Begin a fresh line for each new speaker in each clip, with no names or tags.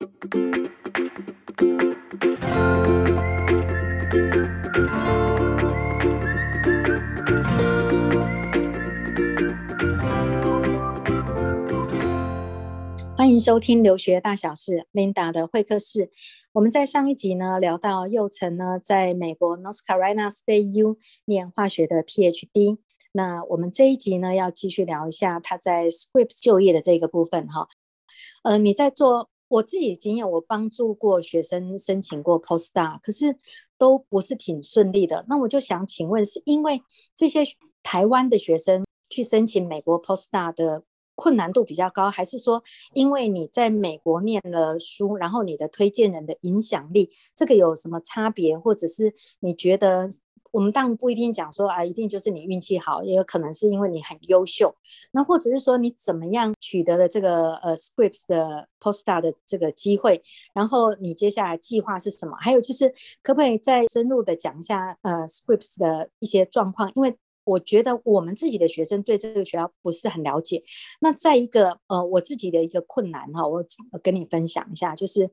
欢迎收听留学大小事，Linda 的会客室。我们在上一集呢聊到祐诚呢在美国 North Carolina State U 念化学的 PhD。那我们这一集呢要继续聊一下他在 Scripps 就业的这个部分哈。呃，你在做我自己经验，我帮助过学生申请过 Postdoc，可是都不是挺顺利的。那我就想请问，是因为这些台湾的学生去申请美国 Postdoc 的？困难度比较高，还是说因为你在美国念了书，然后你的推荐人的影响力，这个有什么差别？或者是你觉得我们当然不一定讲说啊，一定就是你运气好，也有可能是因为你很优秀。那或者是说你怎么样取得了这个呃 Scripps 的 Posta 的这个机会，然后你接下来计划是什么？还有就是可不可以再深入的讲一下呃 Scripps 的一些状况？因为我觉得我们自己的学生对这个学校不是很了解。那再一个，呃，我自己的一个困难哈，我跟你分享一下，就是，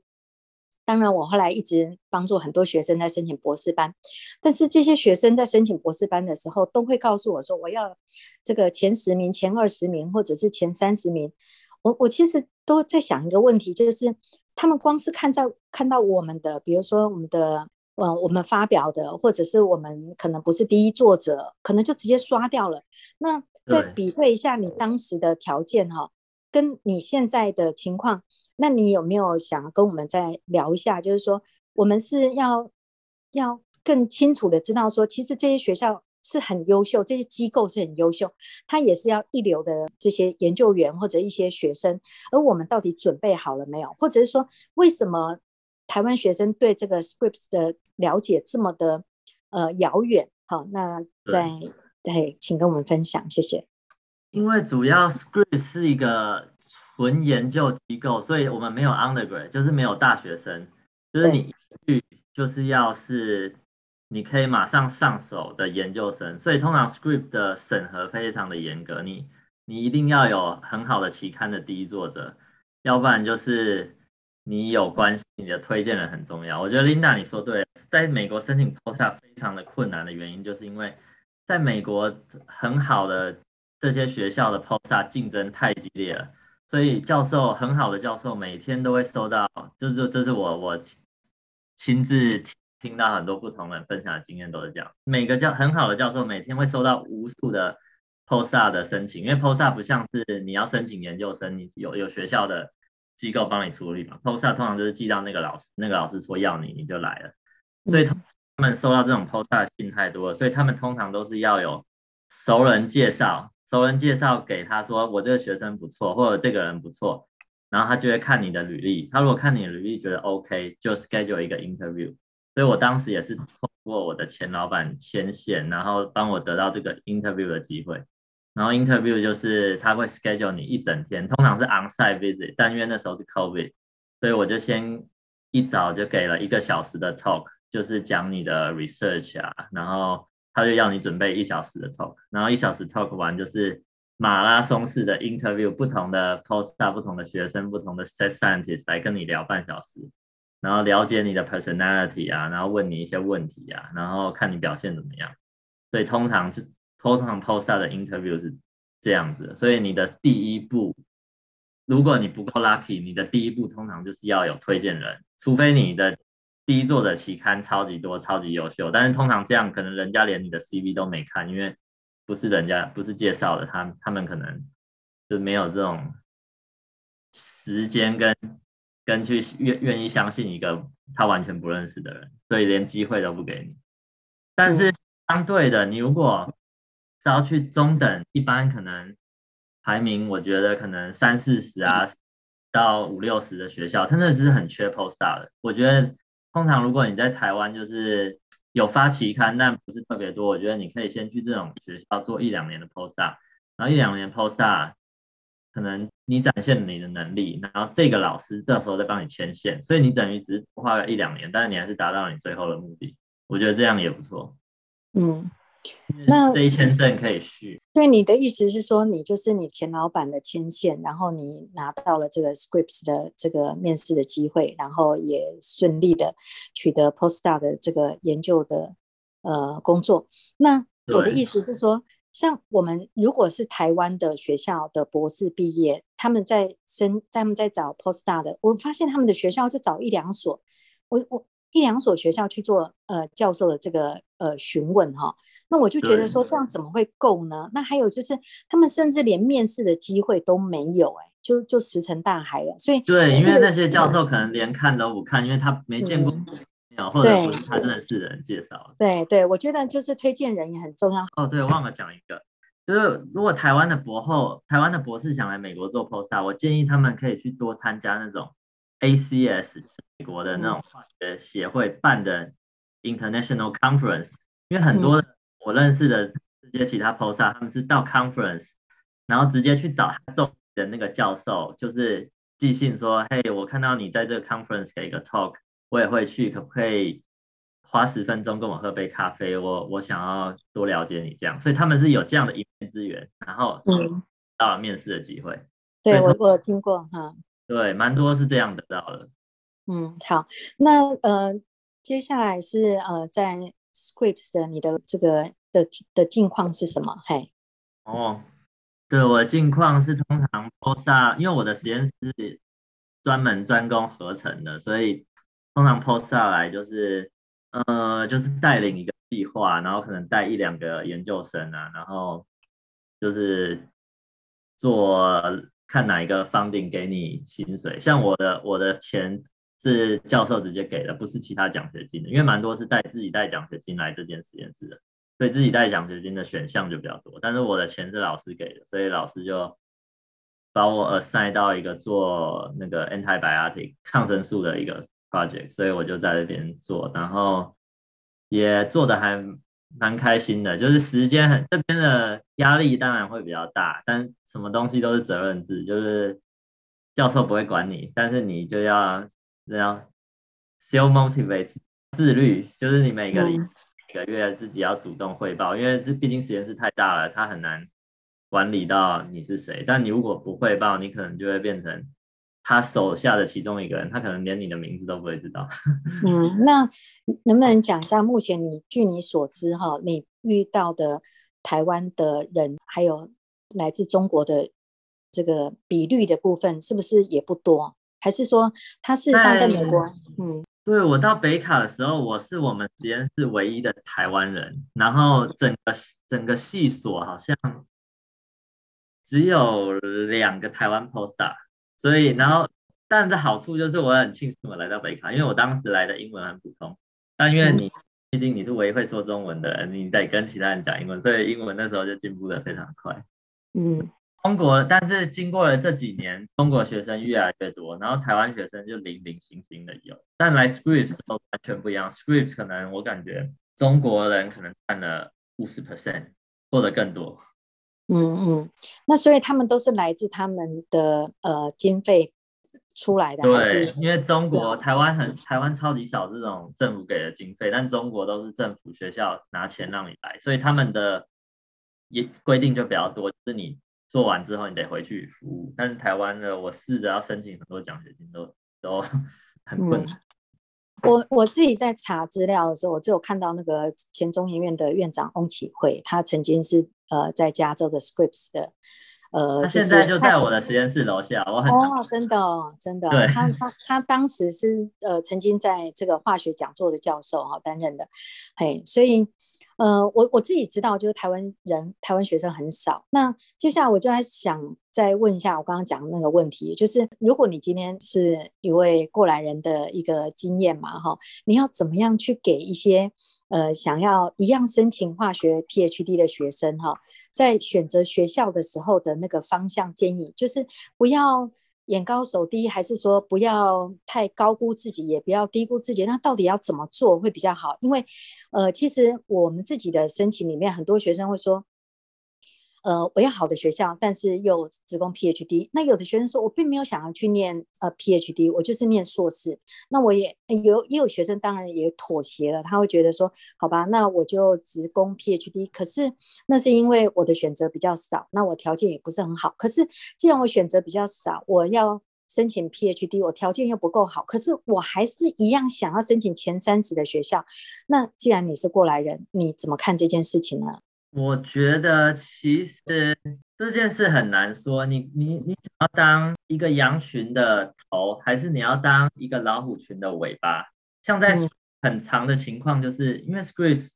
当然我后来一直帮助很多学生在申请博士班，但是这些学生在申请博士班的时候，都会告诉我说，我要这个前十名、前二十名，或者是前三十名。我我其实都在想一个问题，就是他们光是看在看到我们的，比如说我们的。呃，我们发表的，或者是我们可能不是第一作者，可能就直接刷掉了。那再比对一下你当时的条件哈，跟你现在的情况，那你有没有想跟我们再聊一下？就是说，我们是要要更清楚的知道说，其实这些学校是很优秀，这些机构是很优秀，它也是要一流的这些研究员或者一些学生，而我们到底准备好了没有？或者是说，为什么？台湾学生对这个 Scripps 的了解这么的呃遥远，好，那再对，请跟我们分享，谢谢。
因为主要 Scripps 是一个纯研究机构，所以我们没有 undergrad，就是没有大学生，就是你去就是要是你可以马上上手的研究生，所以通常 Scripps 的审核非常的严格，你你一定要有很好的期刊的第一作者，要不然就是。你有关系，你的推荐人很重要。我觉得 Linda 你说对了，在美国申请 Postdoc 非常的困难的原因，就是因为在美国很好的这些学校的 Postdoc 竞争太激烈了，所以教授很好的教授每天都会收到，就是这是我我亲自听到很多不同人分享的经验都是这样，每个教很好的教授每天会收到无数的 Postdoc 的申请，因为 Postdoc 不像是你要申请研究生，你有有学校的。机构帮你处理嘛，Postdoc 通常就是寄到那个老师，那个老师说要你，你就来了。所以他们收到这种 Postdoc 的信太多了，所以他们通常都是要有熟人介绍，熟人介绍给他说我这个学生不错，或者这个人不错，然后他就会看你的履历。他如果看你履历觉得 OK，就 schedule 一个 interview。所以我当时也是通过我的前老板牵线，然后帮我得到这个 interview 的机会。然后 interview 就是他会 schedule 你一整天，通常是 onsite visit，但因为那时候是 COVID，所以我就先一早就给了一个小时的 talk，就是讲你的 research 啊，然后他就要你准备一小时的 talk，然后一小时 talk 完就是马拉松式的 interview，不同的 postdoc，不同的学生，不同的 set scientist 来跟你聊半小时，然后了解你的 personality 啊，然后问你一些问题啊，然后看你表现怎么样，所以通常就。通常 Postdoc 的 interview 是这样子，所以你的第一步，如果你不够 lucky，你的第一步通常就是要有推荐人，除非你的第一作者期刊超级多、超级优秀，但是通常这样可能人家连你的 CV 都没看，因为不是人家不是介绍的，他他们可能就没有这种时间跟跟去愿愿意相信一个他完全不认识的人，所以连机会都不给你。但是相对的，你如果是要去中等，一般可能排名，我觉得可能三四十啊，到五六十的学校，他那是很缺 post star 的。我觉得通常如果你在台湾就是有发期刊，但不是特别多，我觉得你可以先去这种学校做一两年的 Postdoc，然后一两年 Postdoc，可能你展现你的能力，然后这个老师这时候再帮你牵线，所以你等于只花了一两年，但是你还是达到了你最后的目的。我觉得这样也不错。
嗯。
那这一签证可以续。
所以你的意思是说，你就是你前老板的牵线，然后你拿到了这个 Scripps 的这个面试的机会，然后也顺利的取得 Postdoc 的这个研究的呃工作。那我的意思是说，像我们如果是台湾的学校的博士毕业，他们在申，他们在找 Postdoc 的，我发现他们的学校就找一两所，我我。一两所学校去做呃教授的这个呃询问哈，那我就觉得说这样怎么会够呢？那还有就是他们甚至连面试的机会都没有哎、欸，就就石沉大海了。所以
对，因为那些教授可能连看都不看，因为他没见过，嗯、或者他真的是人介绍。
对对，我觉得就是推荐人也很重要。
哦，对，忘了讲一个，就是如果台湾的博后、台湾的博士想来美国做 postdoc，我建议他们可以去多参加那种 ACS。美国的那种化学协会办的 international conference，因为很多我认识的这些其他 postdoc 他们是到 conference，然后直接去找他中的那个教授，就是寄信说，嘿，我看到你在这个 conference 给一个 talk，我也会去，可不可以花十分钟跟我喝杯咖啡？我我想要多了解你这样，所以他们是有这样的一面之缘，然后到了面试的机会。嗯、
对我我听过哈，
对，蛮多是这样得到的。
嗯，好，那呃，接下来是呃，在 Scripps 的你的这个的的近况是什么？嘿，
哦，对，我的近况是通常 Postdoc，因为我的实验室是专门专攻合成的，所以通常 Postdoc 来就是呃，就是带领一个计划，然后可能带一两个研究生啊，然后就是做看哪一个 funding 给你薪水，像我的我的钱。是教授直接给的，不是其他奖学金的，因为蛮多是带自己带奖学金来这间实验室的，所以自己带奖学金的选项就比较多。但是我的钱是老师给的，所以老师就把我 assign 到一个做那个 antibiotic 抗生素的一个 project，所以我就在这边做，然后也做的还蛮开心的。就是时间很这边的压力当然会比较大，但什么东西都是责任制，就是教授不会管你，但是你就要。这样，self motivate 自律，就是你每个礼、嗯、每个月自己要主动汇报，因为是毕竟实验室太大了，他很难管理到你是谁。但你如果不汇报，你可能就会变成他手下的其中一个人，他可能连你的名字都不会知道。
嗯，那能不能讲一下目前你据你所知哈，你遇到的台湾的人，还有来自中国的这个比率的部分，是不是也不多？还是说他事实上在美国？嗯，
对，我到北卡的时候，我是我们实验室唯一的台湾人，然后整个整个系所好像只有两个台湾 postdoc，所以然后但这好处就是我很庆幸我来到北卡，因为我当时来的英文很普通，但因为你毕竟你是唯一会说中文的人，你得跟其他人讲英文，所以英文那时候就进步的非常快。
嗯。
中国，但是经过了这几年，中国学生越来越多，然后台湾学生就零零星星的有，但来 Scripps 都完全不一样。Scripps 可能我感觉中国人可能占了五十 percent 或者更多。
嗯嗯，那所以他们都是来自他们的呃经费出来的。
对，因为中国台湾很台湾超级少这种政府给的经费，但中国都是政府学校拿钱让你来，所以他们的也规定就比较多，就是你。做完之后你得回去服务，但是台湾的我试着要申请很多奖学金都都 很困难。嗯、
我我自己在查资料的时候，我只有看到那个前中研院的院长翁启慧，他曾经是呃在加州的 Scripps 的呃，
他现在就在我的实验室楼下，我很
哦，真的真的，对他他他当时是呃曾经在这个化学讲座的教授哈担任的，嘿，所以。呃，我我自己知道，就是台湾人、台湾学生很少。那接下来我就在想，再问一下我刚刚讲的那个问题，就是如果你今天是一位过来人的一个经验嘛，哈，你要怎么样去给一些呃想要一样申请化学 PhD 的学生哈，在选择学校的时候的那个方向建议，就是不要。眼高手低，还是说不要太高估自己，也不要低估自己？那到底要怎么做会比较好？因为，呃，其实我们自己的申请里面，很多学生会说，呃，我要好的学校，但是又只供 PhD。那有的学生说，我并没有想要去念呃 PhD，我就是念硕士。那我也有也有学生当然也妥协了，他会觉得说，好吧，那我就只供 PhD。可是那是因为我的选择比较少，那我条件也不是很好。可是既然我选择比较少，我要申请 PhD，我条件又不够好，可是我还是一样想要申请前三十的学校。那既然你是过来人，你怎么看这件事情呢？
我觉得其实这件事很难说，你你你想要当一个羊群的头，还是你要当一个老虎群的尾巴？像在很长的情况，就是因为 Scripps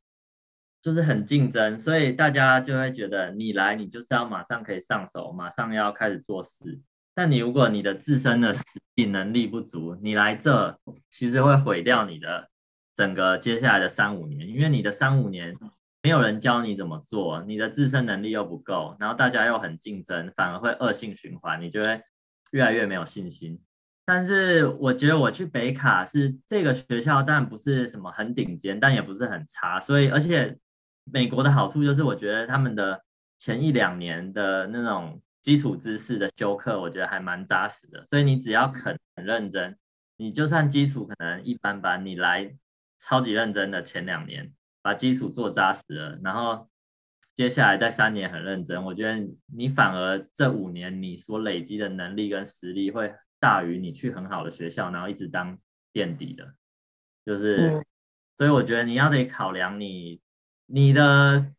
就是很竞争，所以大家就会觉得你来，你就是要马上可以上手，马上要开始做事。但你如果你的自身的实力能力不足，你来这其实会毁掉你的整个接下来的三五年，因为你的三五年。没有人教你怎么做，你的自身能力又不够，然后大家又很竞争，反而会恶性循环，你就会越来越没有信心。但是我觉得我去北卡是这个学校，但不是什么很顶尖，但也不是很差。所以，而且美国的好处就是，我觉得他们的前一两年的那种基础知识的修课，我觉得还蛮扎实的。所以你只要肯很认真，你就算基础可能一般般，你来超级认真的前两年。把基础做扎实了，然后接下来在三年很认真，我觉得你反而这五年你所累积的能力跟实力会大于你去很好的学校，然后一直当垫底的，就是，所以我觉得你要得考量你你的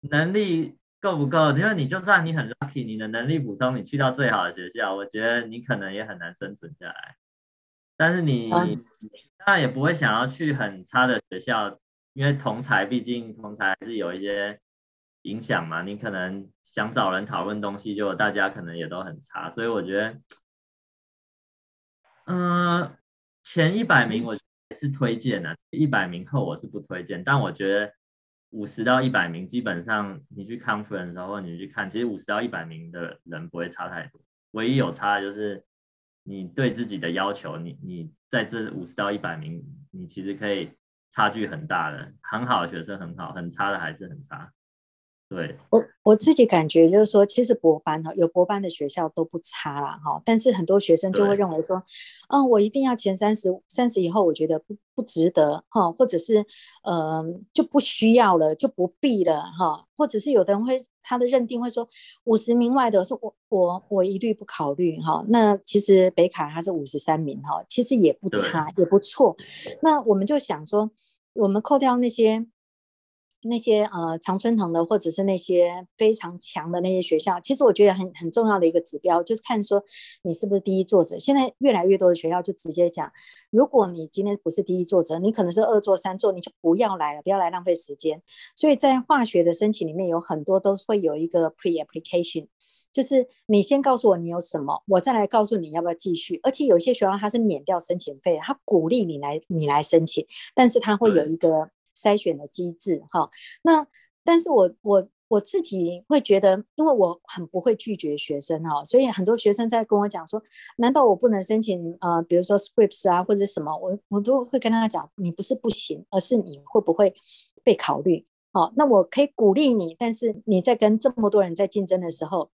能力够不够，因为你就算你很 lucky，你的能力普通，你去到最好的学校，我觉得你可能也很难生存下来，但是你当然也不会想要去很差的学校。因为同才，毕竟同才还是有一些影响嘛。你可能想找人讨论东西，就大家可能也都很差，所以我觉得，嗯、呃，前一百名我是推荐的，一百名后我是不推荐。但我觉得五十到一百名，基本上你去 conference 然后你去看，其实五十到一百名的人不会差太多。唯一有差的就是你对自己的要求，你你在这五十到一百名，你其实可以。差距很大的，很好的学生很好，很差的还是很差。对，
我我自己感觉就是说，其实博班哈，有博班的学校都不差啦哈，但是很多学生就会认为说，嗯、哦，我一定要前三十，三十以后我觉得不不值得哈，或者是呃就不需要了，就不必了哈，或者是有的人会他的认定会说五十名外的是我我我一律不考虑哈。那其实北卡它是五十三名哈，其实也不差也不错。那我们就想说，我们扣掉那些。那些呃常春藤的，或者是那些非常强的那些学校，其实我觉得很很重要的一个指标，就是看说你是不是第一作者。现在越来越多的学校就直接讲，如果你今天不是第一作者，你可能是二作、三作，你就不要来了，不要来浪费时间。所以在化学的申请里面有很多都会有一个 pre-application，就是你先告诉我你有什么，我再来告诉你要不要继续。而且有些学校它是免掉申请费，它鼓励你来你来申请，但是它会有一个。筛选的机制，哈，那但是我我我自己会觉得，因为我很不会拒绝学生哈，所以很多学生在跟我讲说，难道我不能申请呃，比如说 Scripps 啊或者什么，我我都会跟他讲，你不是不行，而是你会不会被考虑，好，那我可以鼓励你，但是你在跟这么多人在竞争的时候。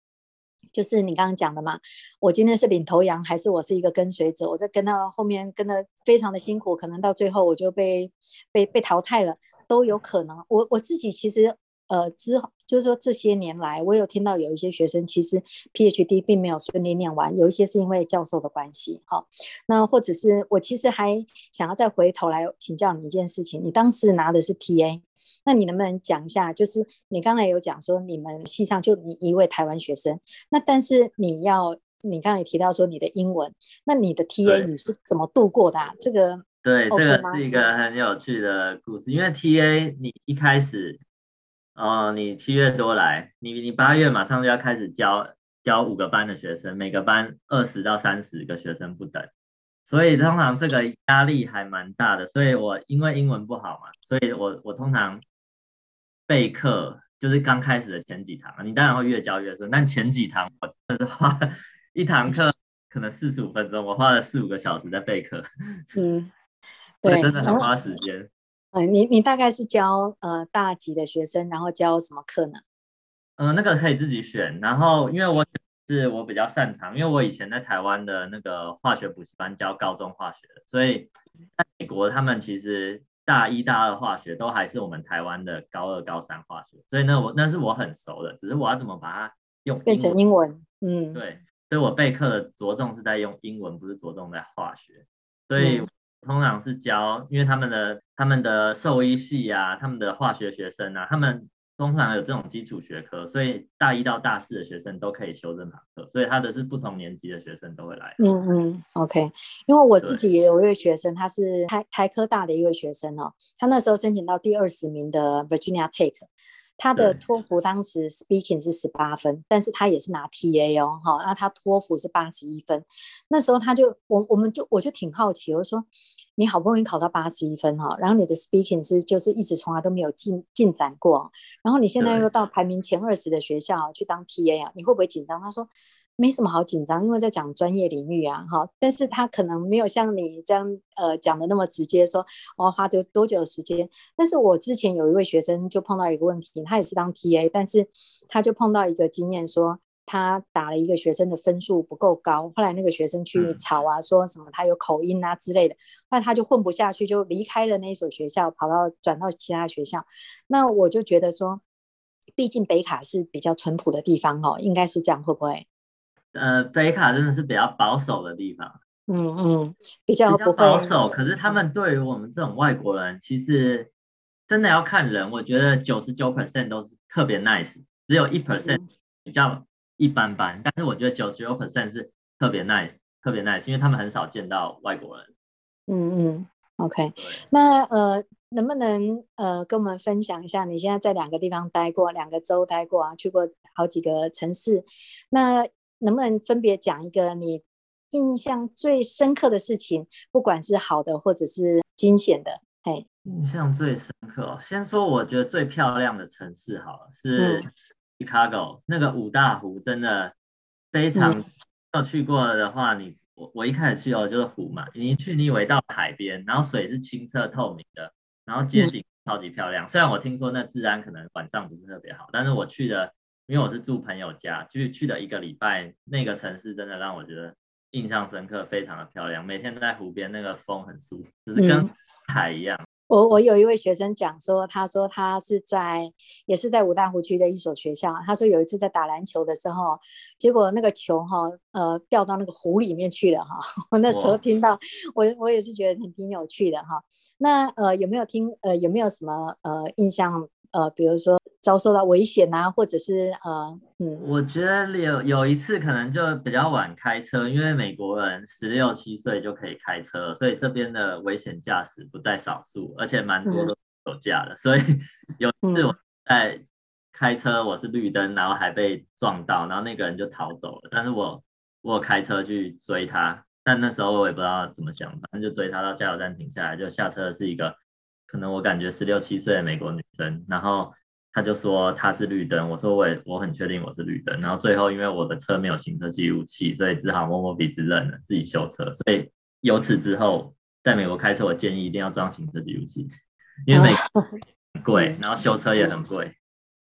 就是你刚刚讲的嘛，我今天是领头羊，还是我是一个跟随者？我在跟到后面跟的非常的辛苦，可能到最后我就被被被淘汰了，都有可能。我我自己其实呃之后。就是说，这些年来，我有听到有一些学生其实 PhD 并没有顺利念完，有一些是因为教授的关系，哈。那或者是我其实还想要再回头来请教你一件事情，你当时拿的是 TA，那你能不能讲一下？就是你刚才有讲说你们系上就你一位台湾学生，那但是你要你刚才也提到说你的英文，那你的 TA 你是怎么度过的啊？这个
对，这个是一个很有趣的故事，因为 TA 你一开始。哦，你七月多来，你你八月马上就要开始教教五个班的学生，每个班二十到三十个学生不等，所以通常这个压力还蛮大的。所以我因为英文不好嘛，所以我我通常备课就是刚开始的前几堂，你当然会越教越顺，但前几堂我真的是花一堂课可能四十五分钟，我花了四五个小时在备课，
嗯，对，
真的很花时间。
嗯，你你大概是教呃大几的学生，然后教什么课呢？
呃，那个可以自己选。然后因为我是我比较擅长，因为我以前在台湾的那个化学补习班教高中化学，所以在美国他们其实大一大二化学都还是我们台湾的高二高三化学，所以呢我那是我很熟的，只是我要怎么把它用
变成英文？嗯，
对，所以我备课的着重是在用英文，不是着重在化学，所以。嗯通常是教，因为他们的他们的兽医系啊，他们的化学学生啊，他们通常有这种基础学科，所以大一到大四的学生都可以修这堂课，所以他的是不同年级的学生都会来。
嗯嗯，OK，因为我自己也有一位学生，他是台台科大的一位学生哦，他那时候申请到第二十名的 Virginia Tech。他的托福当时 speaking 是十八分，但是他也是拿 TA 哦，哈，那他托福是八十一分。那时候他就我我们就我就挺好奇，我说你好不容易考到八十一分哈，然后你的 speaking 是就是一直从来都没有进进展过，然后你现在又到排名前二十的学校去当 TA 啊，你会不会紧张？他说。没什么好紧张，因为在讲专业领域啊，哈，但是他可能没有像你这样，呃，讲的那么直接，说我要花多多久的时间。但是我之前有一位学生就碰到一个问题，他也是当 TA，但是他就碰到一个经验，说他打了一个学生的分数不够高，后来那个学生去吵啊，说什么他有口音啊之类的，后来他就混不下去，就离开了那一所学校，跑到转到其他学校。那我就觉得说，毕竟北卡是比较淳朴的地方哦，应该是这样，会不会？
呃，北卡真的是比较保守的地方，
嗯嗯，比较，比较
保守。可是他们对于我们这种外国人，其实真的要看人。我觉得九十九 percent 都是特别 nice，只有一 percent 比较一般般。嗯、但是我觉得九十九 percent 是特别 nice，特别 nice，因为他们很少见到外国人。
嗯嗯，OK。那呃，能不能呃跟我们分享一下，你现在在两个地方待过，两个州待过啊，去过好几个城市，那？能不能分别讲一个你印象最深刻的事情，不管是好的或者是惊险的？嘿，
印象最深刻哦。先说我觉得最漂亮的城市好了，是 Chicago，嗯，那个五大湖真的非常。要去过的话，你我我一开始去哦就是湖嘛，你一去你以为到海边，然后水是清澈透明的，然后街景超级漂亮。虽然我听说那治安可能晚上不是特别好，但是我去的。因为我是住朋友家，去去了一个礼拜，那个城市真的让我觉得印象深刻，非常的漂亮。每天在湖边，那个风很舒服，就是跟海一样。嗯、
我我有一位学生讲说，他说他是在也是在五大湖区的一所学校，他说有一次在打篮球的时候，结果那个球哈呃掉到那个湖里面去了哈。我那时候听到，我我也是觉得挺挺有趣的哈。那呃有没有听呃有没有什么呃印象呃比如说？遭受到危险啊，或者是呃，嗯，
我觉得有有一次可能就比较晚开车，因为美国人十六七岁就可以开车，所以这边的危险驾驶不在少数，而且蛮多都酒驾的。嗯、所以 有一次我在开车，我是绿灯，然后还被撞到，然后那个人就逃走了。但是我我有开车去追他，但那时候我也不知道怎么想，反正就追他到加油站停下来，就下车的是一个可能我感觉十六七岁的美国女生，然后。她就说她是绿灯，我说我也我很确定我是绿灯，然后最后因为我的车没有行车记录器，所以只好摸摸鼻子认了，自己修车。所以由此之后，在美国开车，我建议一定要装行车记录器，因为美国很贵，然后修车也很贵。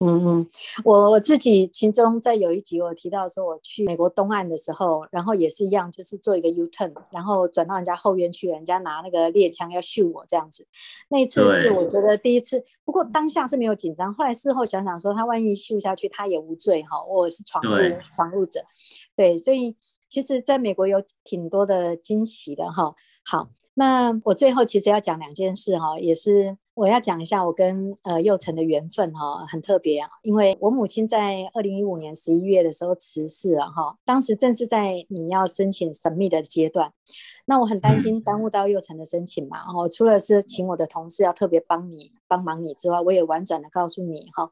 嗯嗯，我我自己其中在有一集我提到说，我去美国东岸的时候，然后也是一样，就是做一个 U turn，然后转到人家后院去，人家拿那个猎枪要秀我这样子。那一次是我觉得第一次，不过当下是没有紧张，后来事后想想说，他万一秀下去，他也无罪哈，我是闯入闯入者，对，所以其实在美国有挺多的惊喜的哈。好，那我最后其实要讲两件事哈，也是。我要讲一下我跟呃幼成的缘分哈，很特别啊，因为我母亲在二零一五年十一月的时候辞世了哈，当时正是在你要申请 submit 的阶段。那我很担心耽误到幼成的申请嘛，然后除了是请我的同事要特别帮你帮忙你之外，我也婉转的告诉你哈，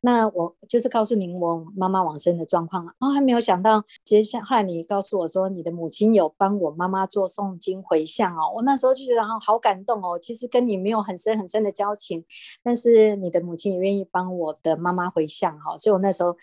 那我就是告诉您我妈妈往生的状况啊，还没有想到接下来你告诉我说你的母亲有帮我妈妈做诵经回向哦，我那时候就觉得好感动哦，其实跟你没有很深很深的交情，但是你的母亲也愿意帮我的妈妈回向哈，所以我那时候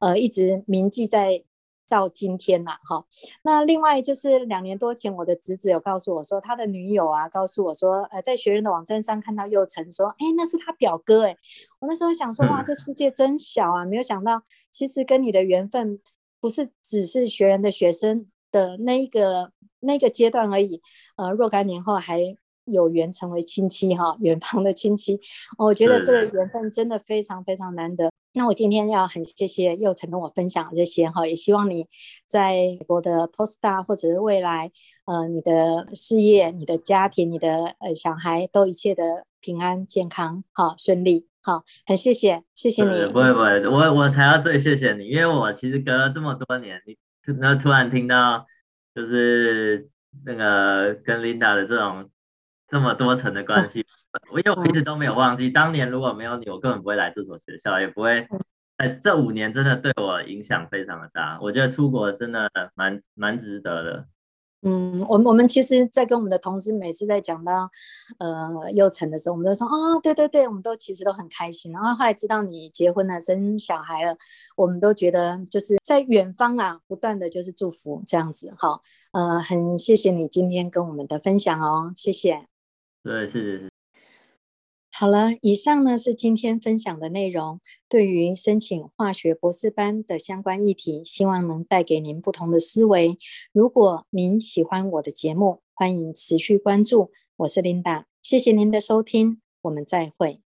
呃一直铭记在。到今天了哈。那另外就是两年多前，我的侄子有告诉我说，他的女友啊，告诉我说，呃，在学人的网站上看到佑成说，哎，那是他表哥哎。我那时候想说，哇，这世界真小啊，没有想到，其实跟你的缘分不是只是学人的学生的那个那个阶段而已，呃，若干年后还有缘成为亲戚哈，远方的亲戚。我觉得这个缘分真的非常非常难得。那我今天要很谢谢祐诚跟我分享这些哈，也希望你在美国的 Postdoc 或者是未来，呃，你的事业、你的家庭、你的呃小孩都一切的平安健康，好顺利，好，很谢谢，谢谢你。
不会不会，我我才要最谢谢你，因为我其实隔了这么多年，你那突然听到就是那个跟 Linda 的这种这么多层的关系。我因为我一直都没有忘记，当年如果没有你，我根本不会来这所学校，也不会。哎，这五年真的对我影响非常的大。我觉得出国真的蛮蛮值得的。
嗯，我们我们其实，在跟我们的同事每次在讲到呃幼成的时候，我们都说哦，对对对，我们都其实都很开心。然后后来知道你结婚了，生小孩了，我们都觉得就是在远方啊，不断的就是祝福这样子。哈，呃，很谢谢你今天跟我们的分享哦，谢谢。
对，谢谢，谢谢。
好了，以上呢是今天分享的内容。对于申请化学博士班的相关议题，希望能带给您不同的思维。如果您喜欢我的节目，欢迎持续关注。我是 Linda，谢谢您的收听，我们再会。